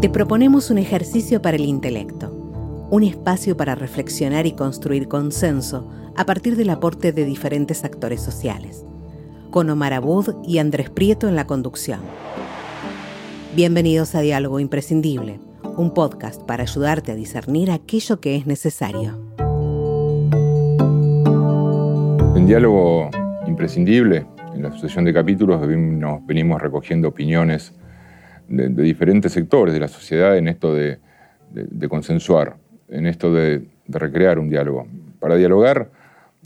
Te proponemos un ejercicio para el intelecto, un espacio para reflexionar y construir consenso a partir del aporte de diferentes actores sociales, con Omar Abud y Andrés Prieto en la conducción. Bienvenidos a Diálogo Imprescindible, un podcast para ayudarte a discernir aquello que es necesario. En Diálogo Imprescindible, en la sucesión de capítulos, nos venimos recogiendo opiniones de, diferentes sectores de la sociedad en esto de, consensuar, en esto de, recrear un diálogo. Para dialogar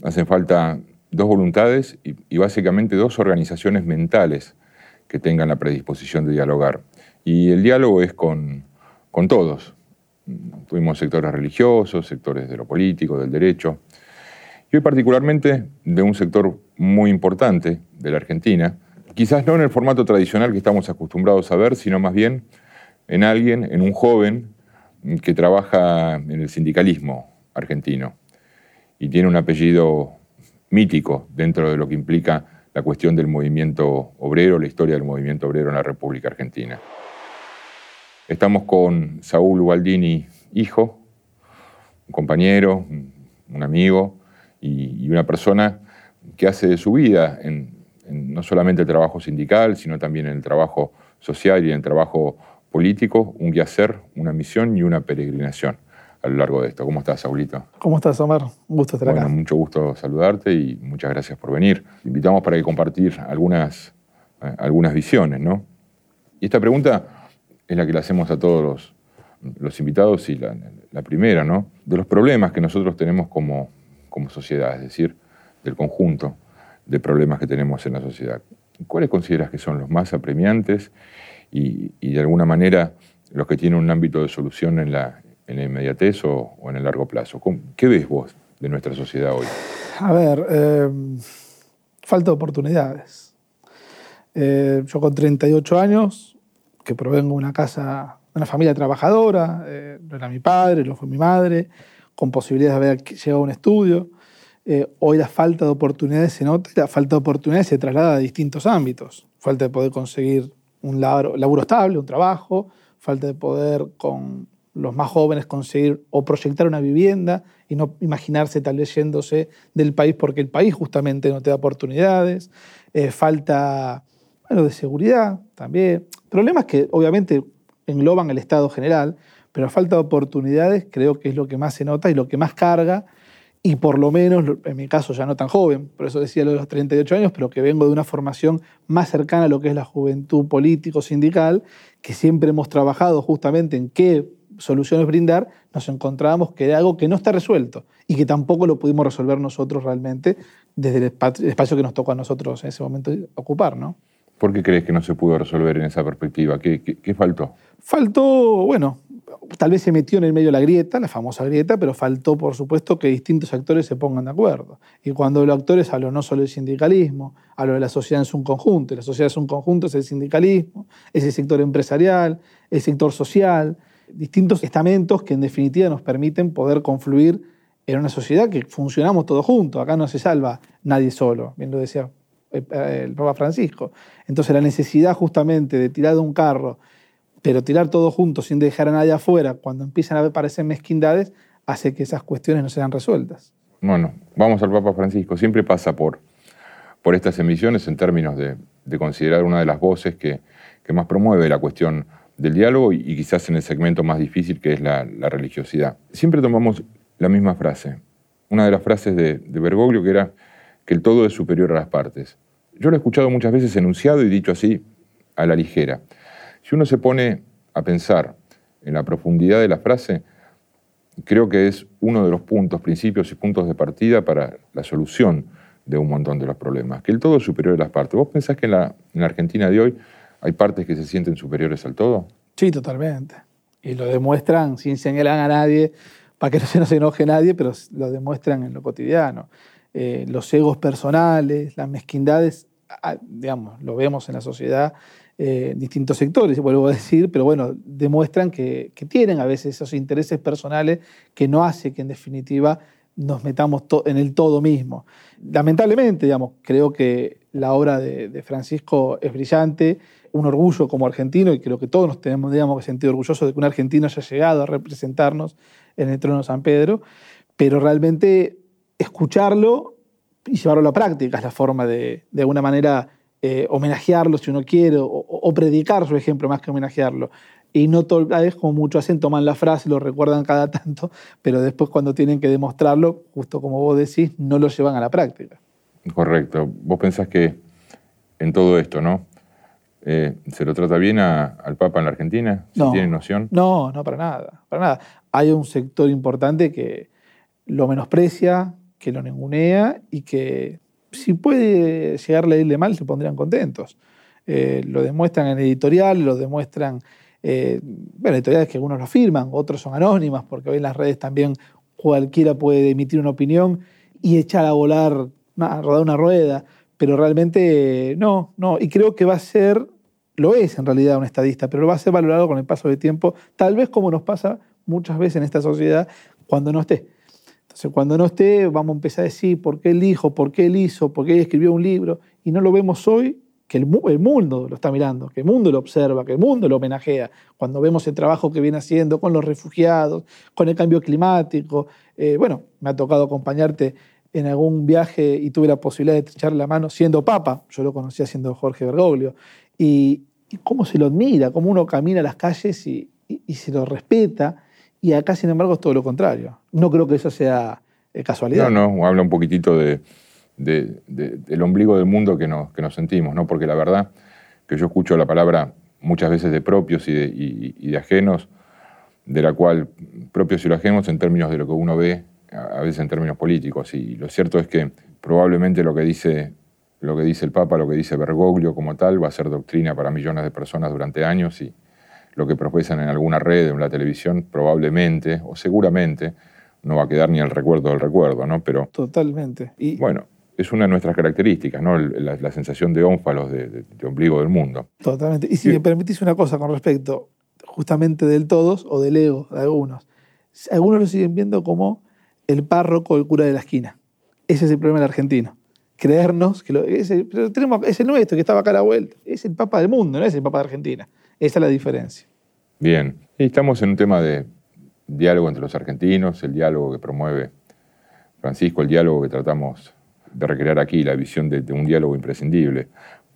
hacen falta dos voluntades y, básicamente dos organizaciones mentales que tengan la predisposición de dialogar. Y el diálogo es con, con todos. Tuvimos sectores religiosos, sectores de lo político, del derecho, y hoy particularmente de un sector muy importante de la Argentina, quizás no en el formato tradicional que estamos acostumbrados a ver, sino más bien en alguien, en un joven que trabaja en el sindicalismo argentino y tiene un apellido mítico dentro de lo que implica la cuestión del movimiento obrero, la historia del movimiento obrero en la República Argentina. Estamos con Saúl Ubaldini, hijo, un compañero, un amigo y una persona que hace de su vida en, no solamente el trabajo sindical, sino también en el trabajo social y en el trabajo político, un quehacer, una misión y una peregrinación a lo largo de esto. ¿Cómo estás, Saulito? ¿Cómo estás, Omar? Un gusto estar bueno, Mucho gusto saludarte y muchas gracias por venir. Te invitamos para que compartir algunas, eh, algunas visiones, ¿no? Y esta pregunta es la que le hacemos a todos los, invitados y la, la, primera, ¿no? De los problemas que nosotros tenemos como, como sociedad, es decir, del conjunto de problemas que tenemos en la sociedad. ¿Cuáles consideras que son los más apremiantes y, de alguna manera los que tienen un ámbito de solución en la, en inmediatez o, en el largo plazo? ¿Qué ves vos de nuestra sociedad hoy? A ver, eh, falta de oportunidades. Eh, yo con 38 años, que provengo de una casa, de una familia trabajadora, eh, no era mi padre, no fue mi madre, con posibilidades de haber llegado a un estudio, eh, hoy la falta de oportunidades se nota y la falta de oportunidades se traslada a distintos ámbitos. Falta de poder conseguir un laburo, estable, un trabajo, falta de poder con los más jóvenes conseguir o proyectar una vivienda y no imaginarse tal vez yéndose del país porque el país justamente no te da oportunidades. Eh, falta de seguridad también. Problemas que obviamente engloban el Estado general, pero falta de oportunidades creo que es lo que más se nota y lo que más carga y por lo menos, en mi caso ya no tan joven, por eso decía lo de los 38 años, pero que vengo de una formación más cercana a lo que es la juventud político-sindical, que siempre hemos trabajado justamente en qué soluciones brindar, nos encontrábamos que era algo que no está resuelto y que tampoco lo pudimos resolver nosotros realmente desde el espacio que nos tocó a nosotros en ese momento ocupar, ¿no? ¿Por qué crees que no se pudo resolver en esa perspectiva? ¿Qué, qué faltó? Faltó, bueno, tal vez se metió en el medio la grieta, la famosa grieta, pero faltó, por supuesto, que distintos actores se pongan de acuerdo. Y cuando los actores hablo no solo del sindicalismo, hablo de la sociedad en su conjunto. la sociedad en un conjunto es el sindicalismo, es el sector empresarial, el sector social, distintos estamentos que en definitiva nos permiten poder confluir en una sociedad que funcionamos todos juntos. Acá no se salva nadie solo, bien lo decía el Papa Francisco. Entonces la necesidad justamente de tirar de un carro pero tirar todo junto sin dejar a nadie afuera, cuando empiezan a aparecer mezquindades, hace que esas cuestiones no sean resueltas. Bueno, vamos al Papa Francisco. Siempre pasa por, por estas emisiones en términos de, considerar una de las voces que, más promueve la cuestión del diálogo y, quizás en el segmento más difícil que es la, religiosidad. Siempre tomamos la misma frase, una de las frases de, de Bergoglio que era que el todo es superior a las partes. Yo lo he escuchado muchas veces enunciado y dicho así a la ligera. Si uno se pone a pensar en la profundidad de la frase, creo que es uno de los puntos, principios y puntos de partida para la solución de un montón de los problemas, que el todo es superior a las partes. ¿Vos pensás que en la, Argentina de hoy hay partes que se sienten superiores al todo? Sí, totalmente. Y lo demuestran sin señalar a nadie, para que no se nos enoje nadie, pero lo demuestran en lo cotidiano. Eh, los egos personales, las mezquindades, ah, digamos, lo vemos en la sociedad eh, distintos sectores, vuelvo a decir, pero bueno, demuestran que, tienen a veces esos intereses personales que no hace que en definitiva nos metamos en el todo mismo. Lamentablemente, digamos, creo que la obra de, Francisco es brillante, un orgullo como argentino, y creo que todos nos tenemos digamos, que sentir orgullosos de que un argentino haya llegado a representarnos en el trono de San Pedro, pero realmente escucharlo y llevarlo a la práctica es la forma de, de alguna manera, eh, homenajearlo si uno quiere, o, predicar su ejemplo más que homenajearlo. Y no toda vez, como mucho hacen, toman la frase, lo recuerdan cada tanto, pero después cuando tienen que demostrarlo, justo como vos decís, no lo llevan a la práctica. Correcto. Vos pensás que en todo esto, ¿no? Eh, ¿Se lo trata bien al Papa en la Argentina? ¿Se tiene noción? No, no, para nada, para nada. Hay un sector importante que lo menosprecia, que lo ningunea y que si puede llegarle a irle mal se pondrían contentos. Eh, lo demuestran en editorial, lo demuestran, eh, bueno, editoriales que algunos lo firman, otros son anónimas, porque hoy en las redes también cualquiera puede emitir una opinión y echar a volar, a rodar una rueda, pero realmente no, no, y creo que va a ser, lo es en realidad un estadista, pero lo va a ser valorado con el paso del tiempo, tal vez como nos pasa muchas veces en esta sociedad cuando no esté. Entonces, cuando no esté, vamos a empezar a decir por qué él dijo, por qué él hizo, por qué él escribió un libro, y no lo vemos hoy, que el, mundo lo está mirando, que el mundo lo observa, que el mundo lo homenajea. Cuando vemos el trabajo que viene haciendo con los refugiados, con el cambio climático. Eh, bueno, me ha tocado acompañarte en algún viaje y tuve la posibilidad de echarle la mano siendo papa, yo lo conocía siendo Jorge Bergoglio, y, cómo se lo admira, cómo uno camina a las calles y se lo respeta y acá, sin embargo, es todo lo contrario. No creo que eso sea eh, casualidad. No, no, habla un poquitito de, del ombligo del mundo que nos, que nos sentimos, ¿no? Porque la verdad que yo escucho la palabra muchas veces de propios y de, de ajenos, de la cual propios y ajenos en términos de lo que uno ve, a veces en términos políticos. Y lo cierto es que probablemente lo que dice, lo que dice el Papa, lo que dice Bergoglio como tal, va a ser doctrina para millones de personas durante años y, lo que profesan en alguna red, en la televisión, probablemente o seguramente no va a quedar ni el recuerdo del recuerdo, ¿no? Pero, Totalmente. Y, bueno, es una de nuestras características, ¿no? La, sensación de ónfalos, de, de, ombligo del mundo. Totalmente. Y si me permitís una cosa con respecto justamente del todos o del ego de algunos. Algunos lo siguen viendo como el párroco o el cura de la esquina. Ese es el problema del argentino. Creernos que lo, tenemos, es el nuestro que estaba acá a la vuelta. Es el papa del mundo, no es el papa de Argentina. Esa es la diferencia. Bien, estamos en un tema de diálogo entre los argentinos, el diálogo que promueve Francisco, el diálogo que tratamos de recrear aquí, la visión de, un diálogo imprescindible.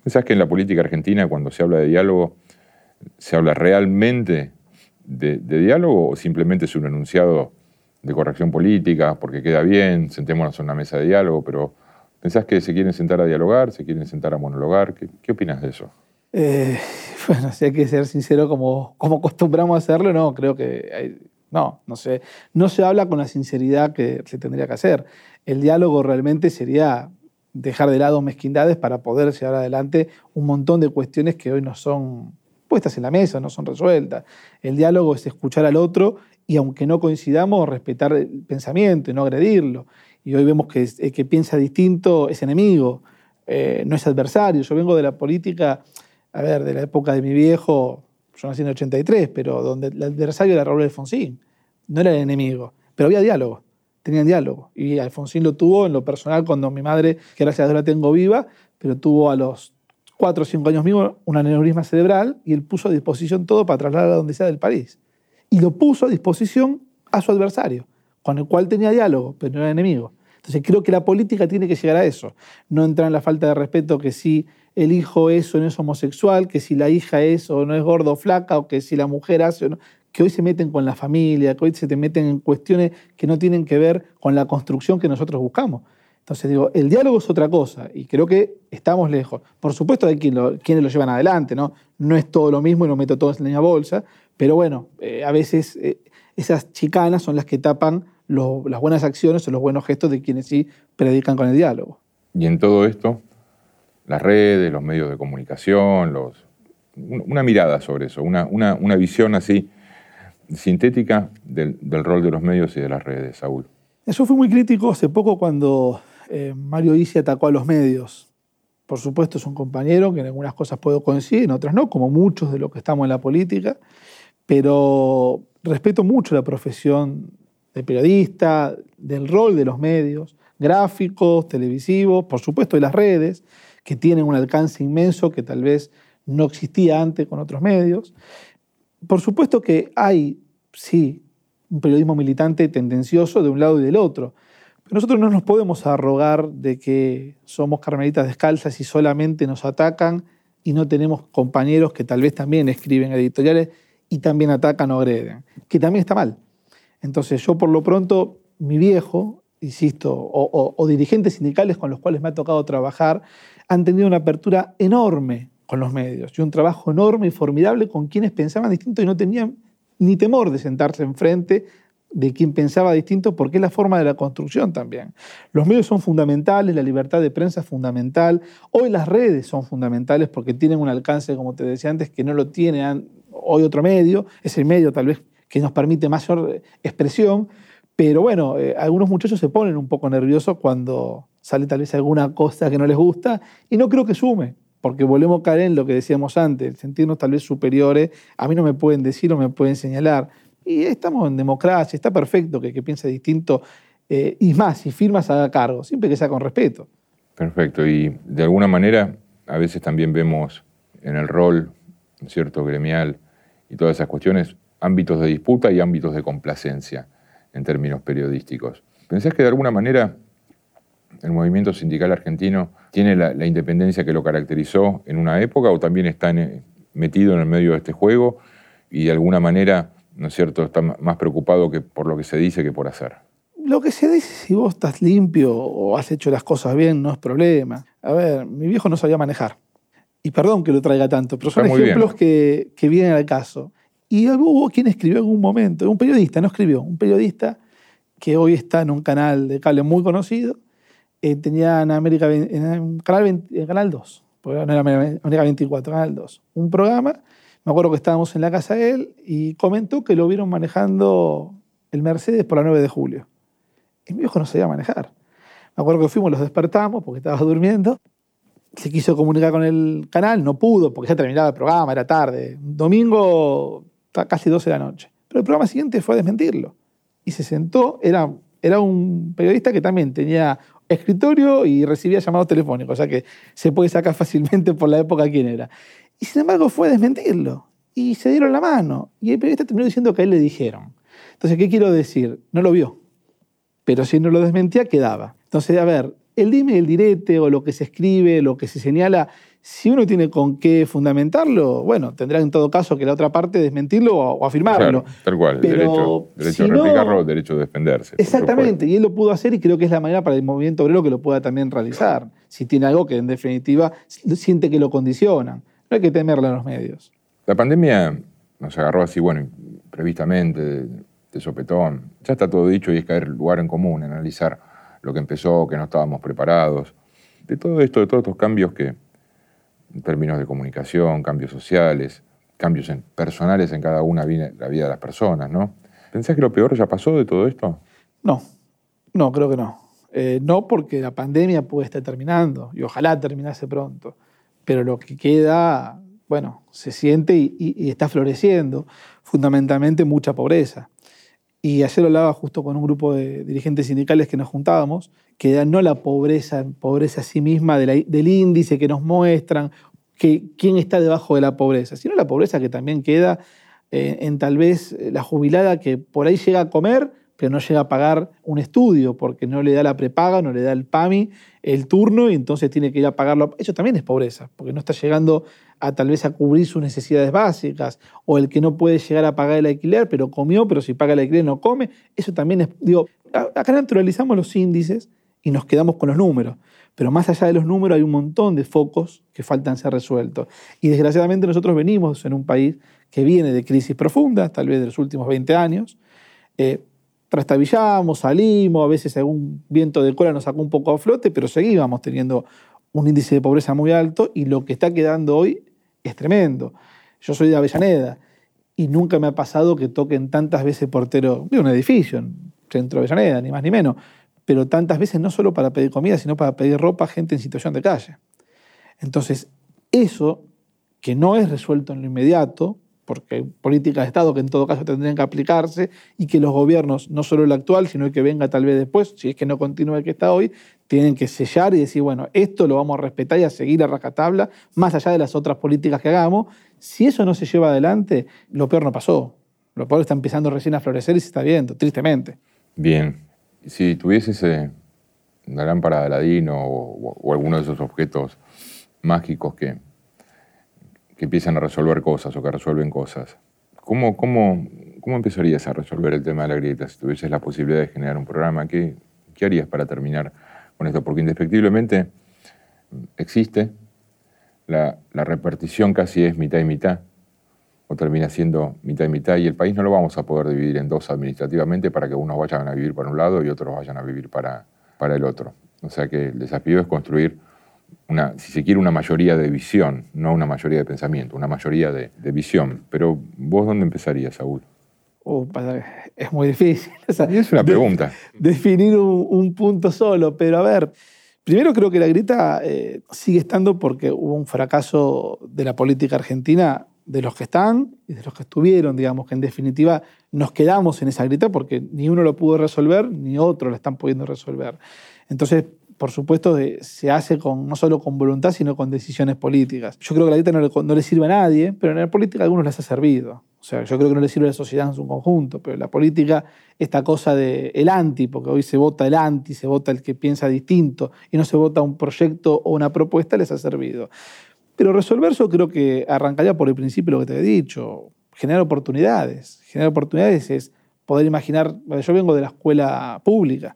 ¿Pensás que en la política argentina, cuando se habla de diálogo, se habla realmente de, diálogo o simplemente es un enunciado de corrección política porque queda bien, sentémonos en una mesa de diálogo, pero ¿pensás que se quieren sentar a dialogar, se quieren sentar a monologar? ¿Qué, qué opinas de eso? Eh, bueno, si hay que ser sincero como, como acostumbramos a hacerlo, no, creo que no, no sé. No se habla con la sinceridad que se tendría que hacer. El diálogo realmente sería dejar de lado mezquindades para poder llevar adelante un montón de cuestiones que hoy no son puestas en la mesa, no son resueltas. El diálogo es escuchar al otro y aunque no coincidamos, respetar el pensamiento y no agredirlo. Y hoy vemos que el que piensa distinto es enemigo, eh, no es adversario. Yo vengo de la política a ver, de la época de mi viejo, yo nací en el 83, pero donde el adversario era Raúl Alfonsín, no era el enemigo, pero había diálogo, tenían diálogo. Y Alfonsín lo tuvo en lo personal cuando mi madre, que gracias a Dios la tengo viva, pero tuvo a los 4 o 5 años mío un aneurisma cerebral y él puso a disposición todo para trasladar a donde sea del país. Y lo puso a disposición a su adversario, con el cual tenía diálogo, pero no era enemigo. Entonces creo que la política tiene que llegar a eso, no entrar en la falta de respeto que sí el hijo es o no es homosexual, que si la hija es o no es gordo o flaca, o que si la mujer hace o no, que hoy se meten con la familia, que hoy se te meten en cuestiones que no tienen que ver con la construcción que nosotros buscamos. Entonces digo, el diálogo es otra cosa y creo que estamos lejos. Por supuesto hay quienes lo llevan adelante, ¿no? No es todo lo mismo y lo meto todo en la misma bolsa, pero bueno, eh, a veces eh, esas chicanas son las que tapan las buenas acciones o los buenos gestos de quienes sí predican con el diálogo. Y en todo esto, las redes, los medios de comunicación, los, una mirada sobre eso, una, una, visión así sintética del, rol de los medios y de las redes, Saúl. Eso fue muy crítico hace poco cuando eh, Mario Isi atacó a los medios. Por supuesto es un compañero que en algunas cosas puedo coincidir, en otras no, como muchos de los que estamos en la política, pero respeto mucho la profesión de periodista, del rol de los medios, gráficos, televisivos, por supuesto de las redes, que tienen un alcance inmenso que tal vez no existía antes con otros medios. Por supuesto que hay, sí, un periodismo militante tendencioso de un lado y del otro. Pero nosotros no nos podemos arrogar de que somos carmelitas descalzas y solamente nos atacan y no tenemos compañeros que tal vez también escriben editoriales y también atacan o agreden, que también está mal. Entonces yo por lo pronto, mi viejo, insisto, o, dirigentes sindicales con los cuales me ha tocado trabajar, han tenido una apertura enorme con los medios y un trabajo enorme y formidable con quienes pensaban distinto y no tenían ni temor de sentarse enfrente de quien pensaba distinto, porque es la forma de la construcción también. Los medios son fundamentales, la libertad de prensa es fundamental, hoy las redes son fundamentales porque tienen un alcance, como te decía antes, que no lo tiene hoy otro medio, es el medio tal vez que nos permite mayor expresión, pero bueno, eh, algunos muchachos se ponen un poco nerviosos cuando sale tal vez alguna cosa que no les gusta y no creo que sume, porque volvemos a caer en lo que decíamos antes, sentirnos tal vez superiores, a mí no me pueden decir o me pueden señalar. Y estamos en democracia, está perfecto que, que piense distinto, eh, y más, si firmas haga cargo, siempre que sea con respeto. Perfecto, y de alguna manera a veces también vemos en el rol, cierto, gremial y todas esas cuestiones, ámbitos de disputa y ámbitos de complacencia en términos periodísticos. ¿Pensás que de alguna manera el movimiento sindical argentino tiene la, independencia que lo caracterizó en una época o también está metido en el medio de este juego y de alguna manera, ¿no es cierto?, está más preocupado que por lo que se dice que por hacer. Lo que se dice, si vos estás limpio o has hecho las cosas bien, no es problema. A ver, mi viejo no sabía manejar. Y perdón que lo traiga tanto, pero son ejemplos que, que vienen al caso. Y hubo quien escribió en un momento, un periodista, no escribió, un periodista que hoy está en un canal de cable muy conocido, eh, tenía en América, en canal, canal 2, porque no era América 24, Canal 2, un programa, me acuerdo que estábamos en la casa de él y comentó que lo vieron manejando el Mercedes por la 9 de julio. Y mi viejo no sabía manejar. Me acuerdo que fuimos, los despertamos porque estaba durmiendo. Se quiso comunicar con el canal, no pudo porque ya terminaba el programa, era tarde. Domingo, casi 12 de la noche. Pero el programa siguiente fue a desmentirlo. Y se sentó, era, era un periodista que también tenía escritorio y recibía llamados telefónicos, o sea que se puede sacar fácilmente por la época quién era. Y sin embargo fue a desmentirlo. Y se dieron la mano. Y el periodista terminó diciendo que a él le dijeron. Entonces, ¿qué quiero decir? No lo vio. Pero si no lo desmentía, quedaba. Entonces, a ver, el dime el direte o lo que se escribe, lo que se señala, si uno tiene con qué fundamentarlo, bueno, tendrá en todo caso que la otra parte desmentirlo o, afirmarlo. tal cual, derecho, derecho a replicarlo, derecho a defenderse. Exactamente, y él lo pudo hacer y creo que es la manera para el movimiento obrero que lo pueda también realizar, si tiene algo que en definitiva siente que lo condicionan. No hay que temerle a los medios. La pandemia nos agarró así, bueno, previstamente, de, sopetón. Ya está todo dicho y es caer lugar en común, analizar lo que empezó, que no estábamos preparados. De todo esto, de todos estos cambios que, en términos de comunicación, cambios sociales, cambios personales en cada una de la vida de las personas, ¿no? ¿Pensás que lo peor ya pasó de todo esto? No, no, creo que no. Eh, no porque la pandemia puede estar terminando y ojalá terminase pronto, pero lo que queda, bueno, se siente y, está floreciendo, fundamentalmente mucha pobreza. Y ayer hablaba justo con un grupo de dirigentes sindicales que nos juntábamos que no la pobreza, pobreza a sí misma del índice que nos muestran, que, quién está debajo de la pobreza, sino la pobreza que también queda eh, en tal vez eh, la jubilada que por ahí llega a comer, pero no llega a pagar un estudio porque no le da la prepaga, no le da el PAMI, el turno, y entonces tiene que ir a pagarlo. Eso también es pobreza, porque no está llegando a tal vez a cubrir sus necesidades básicas, o el que no puede llegar a pagar el alquiler, pero comió, pero si paga el alquiler no come. Eso también es, digo, acá naturalizamos los índices y nos quedamos con los números. Pero más allá de los números hay un montón de focos que faltan ser resueltos. Y desgraciadamente nosotros venimos en un país que viene de crisis profundas, tal vez de los últimos 20 años. Eh, trastabillamos, salimos, a veces algún viento de cola nos sacó un poco a flote, pero seguíamos teniendo un índice de pobreza muy alto y lo que está quedando hoy es tremendo. Yo soy de Avellaneda y nunca me ha pasado que toquen tantas veces portero de un edificio, en centro de Avellaneda, ni más ni menos pero tantas veces no solo para pedir comida, sino para pedir ropa a gente en situación de calle. Entonces, eso, que no es resuelto en lo inmediato, porque hay políticas de Estado que en todo caso tendrían que aplicarse y que los gobiernos, no solo el actual, sino el que venga tal vez después, si es que no continúa el que está hoy, tienen que sellar y decir, bueno, esto lo vamos a respetar y a seguir a racatabla, más allá de las otras políticas que hagamos. Si eso no se lleva adelante, lo peor no pasó. Lo peor está empezando recién a florecer y se está viendo, tristemente. Bien. Si tuvieses eh, una lámpara de Aladino o, o alguno de esos objetos mágicos que, que empiezan a resolver cosas o que resuelven cosas. ¿Cómo, cómo, cómo empezarías a resolver el tema de la grieta si tuvieses la posibilidad de generar un programa? ¿Qué, qué harías para terminar con esto? Porque indefectiblemente existe, la, la repartición casi es mitad y mitad, o termina siendo mitad y mitad, y el país no lo vamos a poder dividir en dos administrativamente para que unos vayan a vivir para un lado y otros vayan a vivir para, para el otro. O sea que el desafío es construir una, si se quiere, una mayoría de visión, no una mayoría de pensamiento, una mayoría de, visión. Pero vos, ¿dónde empezarías, Saúl? Uh, es muy difícil. es una pregunta. definir un, punto solo, pero a ver, primero creo que la grita eh, sigue estando porque hubo un fracaso de la política argentina de los que están y de los que estuvieron, digamos, que en definitiva nos quedamos en esa grita porque ni uno lo pudo resolver ni otro lo están pudiendo resolver. Entonces, por supuesto, se hace con, no solo con voluntad, sino con decisiones políticas. Yo creo que la dieta no le, sirve a nadie, pero en la política a algunos les ha servido. O sea, yo creo que no le sirve a la sociedad en su conjunto, pero la política, esta cosa de el anti, porque hoy se vota el anti, se vota el que piensa distinto y no se vota un proyecto o una propuesta, les ha servido. Pero resolver eso creo que arrancaría por el principio lo que te he dicho, generar oportunidades. Generar oportunidades es poder imaginar, yo vengo de la escuela pública,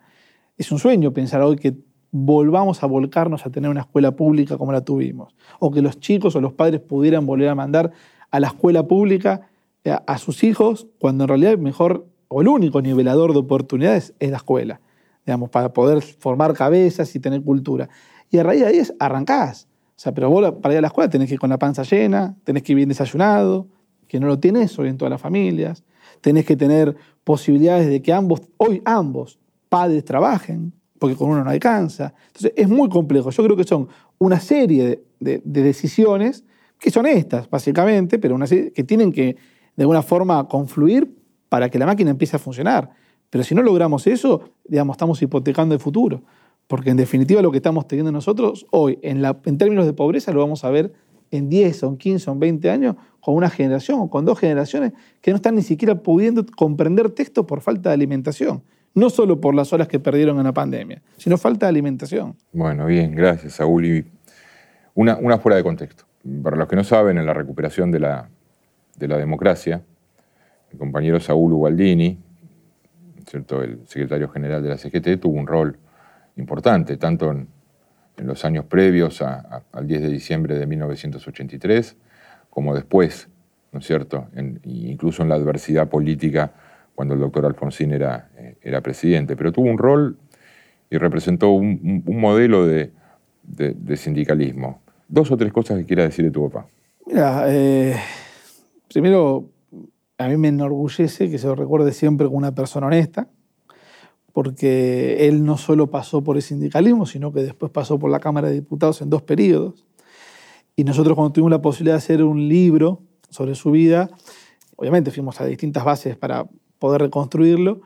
es un sueño pensar hoy que volvamos a volcarnos a tener una escuela pública como la tuvimos, o que los chicos o los padres pudieran volver a mandar a la escuela pública eh, a, sus hijos, cuando en realidad el mejor o el único nivelador de oportunidades es la escuela, digamos, para poder formar cabezas y tener cultura. Y a raíz de ahí es arrancás. O sea, pero vos para ir a la escuela tenés que ir con la panza llena, tenés que ir bien desayunado, que no lo tienes hoy en todas las familias, tenés que tener posibilidades de que ambos, hoy ambos padres trabajen, porque con uno no alcanza. Entonces es muy complejo. Yo creo que son una serie de, decisiones que son estas, básicamente, pero una serie que tienen que de alguna forma confluir para que la máquina empiece a funcionar. Pero si no logramos eso, digamos, estamos hipotecando el futuro. Porque en definitiva lo que estamos teniendo nosotros hoy, en, términos de pobreza, lo vamos a ver en 10 o en 15 o en 20 años con una generación o con dos generaciones que no están ni siquiera pudiendo comprender texto por falta de alimentación no solo por las horas que perdieron en la pandemia, sino falta de alimentación. Bueno, bien, gracias, Saúl. Y una, fuera de contexto. Para los que no saben, en la recuperación de la, de la democracia, el compañero Saúl Ubaldini, ¿cierto? el secretario general de la CGT, tuvo un rol importante, tanto en, los años previos al 10 de diciembre de 1983, como después, ¿no es cierto?, incluso en la adversidad política cuando el doctor Alfonsín era, eh, era presidente, pero tuvo un rol y representó un, modelo de, sindicalismo. Dos o tres cosas que quiera decir de tu papá. Mira, eh, primero, a mí me enorgullece que se lo recuerde siempre como una persona honesta, porque él no solo pasó por el sindicalismo, sino que después pasó por la Cámara de Diputados en dos periodos. Y nosotros cuando tuvimos la posibilidad de hacer un libro sobre su vida, obviamente fuimos a distintas bases para poder reconstruirlo.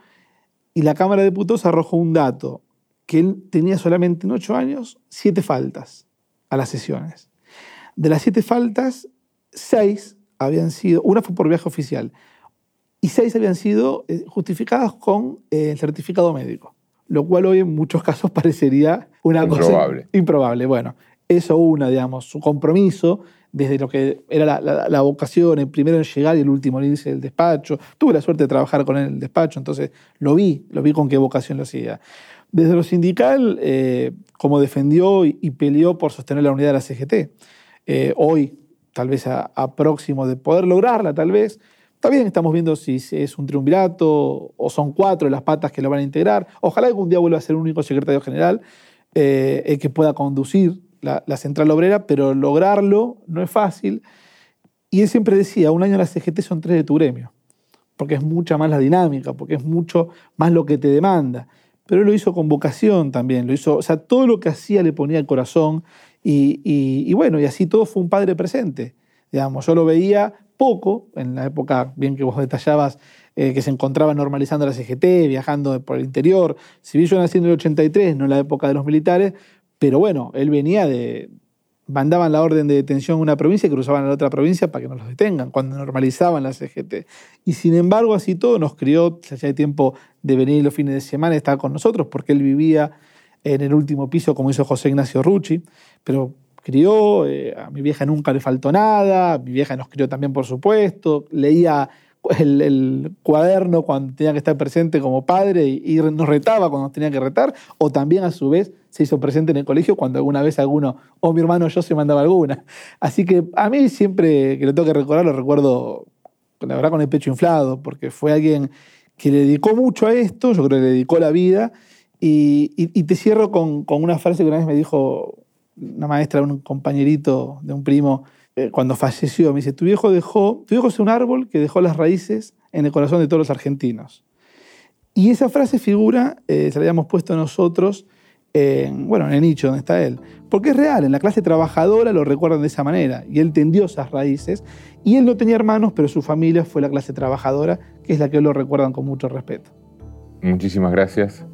Y la Cámara de Diputados arrojó un dato, que él tenía solamente en ocho años siete faltas a las sesiones. De las siete faltas, seis habían sido, una fue por viaje oficial, y seis habían sido eh, justificadas con eh, el certificado médico, lo cual hoy en muchos casos parecería una improbable. cosa improbable. Bueno, eso una, digamos, su compromiso desde lo que era la, vocación, el primero en llegar y el último en irse del despacho. Tuve la suerte de trabajar con él en el despacho, entonces lo vi, lo vi con qué vocación lo hacía. Desde lo sindical, eh, como defendió y, peleó por sostener la unidad de la CGT. Eh, hoy, tal vez a, próximo de poder lograrla, tal vez, Está bien, estamos viendo si es un triunvirato o son cuatro las patas que lo van a integrar. Ojalá algún día vuelva a ser un único secretario general eh, el que pueda conducir la, central obrera, pero lograrlo no es fácil. Y él siempre decía, un año en la CGT son tres de tu gremio, porque es mucha más la dinámica, porque es mucho más lo que te demanda. Pero él lo hizo con vocación también, lo hizo, o sea, todo lo que hacía le ponía el corazón y, bueno, y así todo fue un padre presente. Digamos, yo lo veía poco, en la época, bien que vos detallabas, eh, que se encontraba normalizando la CGT, viajando por el interior. Si yo nací en el 83, no en la época de los militares, pero bueno, él venía de, mandaban la orden de detención a una provincia y cruzaban a la otra provincia para que no los detengan, cuando normalizaban la CGT. Y sin embargo, así todo nos crió, ya de tiempo de venir los fines de semana, estar con nosotros, porque él vivía en el último piso, como hizo José Ignacio Rucci, pero crió, eh, a mi vieja nunca le faltó nada, mi vieja nos crió también, por supuesto, leía el, cuaderno cuando tenía que estar presente como padre y, nos retaba cuando tenía que retar, o también a su vez se hizo presente en el colegio cuando alguna vez alguno, o mi hermano o yo se mandaba alguna. Así que a mí siempre que lo tengo que recordar, lo recuerdo, la verdad, con el pecho inflado, porque fue alguien que le dedicó mucho a esto, yo creo que le dedicó la vida, y, te cierro con, con una frase que una vez me dijo una maestra, un compañerito de un primo, eh, cuando falleció, me dice, tu viejo dejó, tu viejo es un árbol que dejó las raíces en el corazón de todos los argentinos. Y esa frase figura, eh, se la habíamos puesto nosotros, en, bueno, en el nicho donde está él. Porque es real, en la clase trabajadora lo recuerdan de esa manera. Y él tendió esas raíces. Y él no tenía hermanos, pero su familia fue la clase trabajadora, que es la que lo recuerdan con mucho respeto. Muchísimas gracias.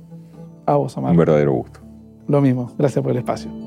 A vos, Amar. Un verdadero gusto. Lo mismo. Gracias por el espacio.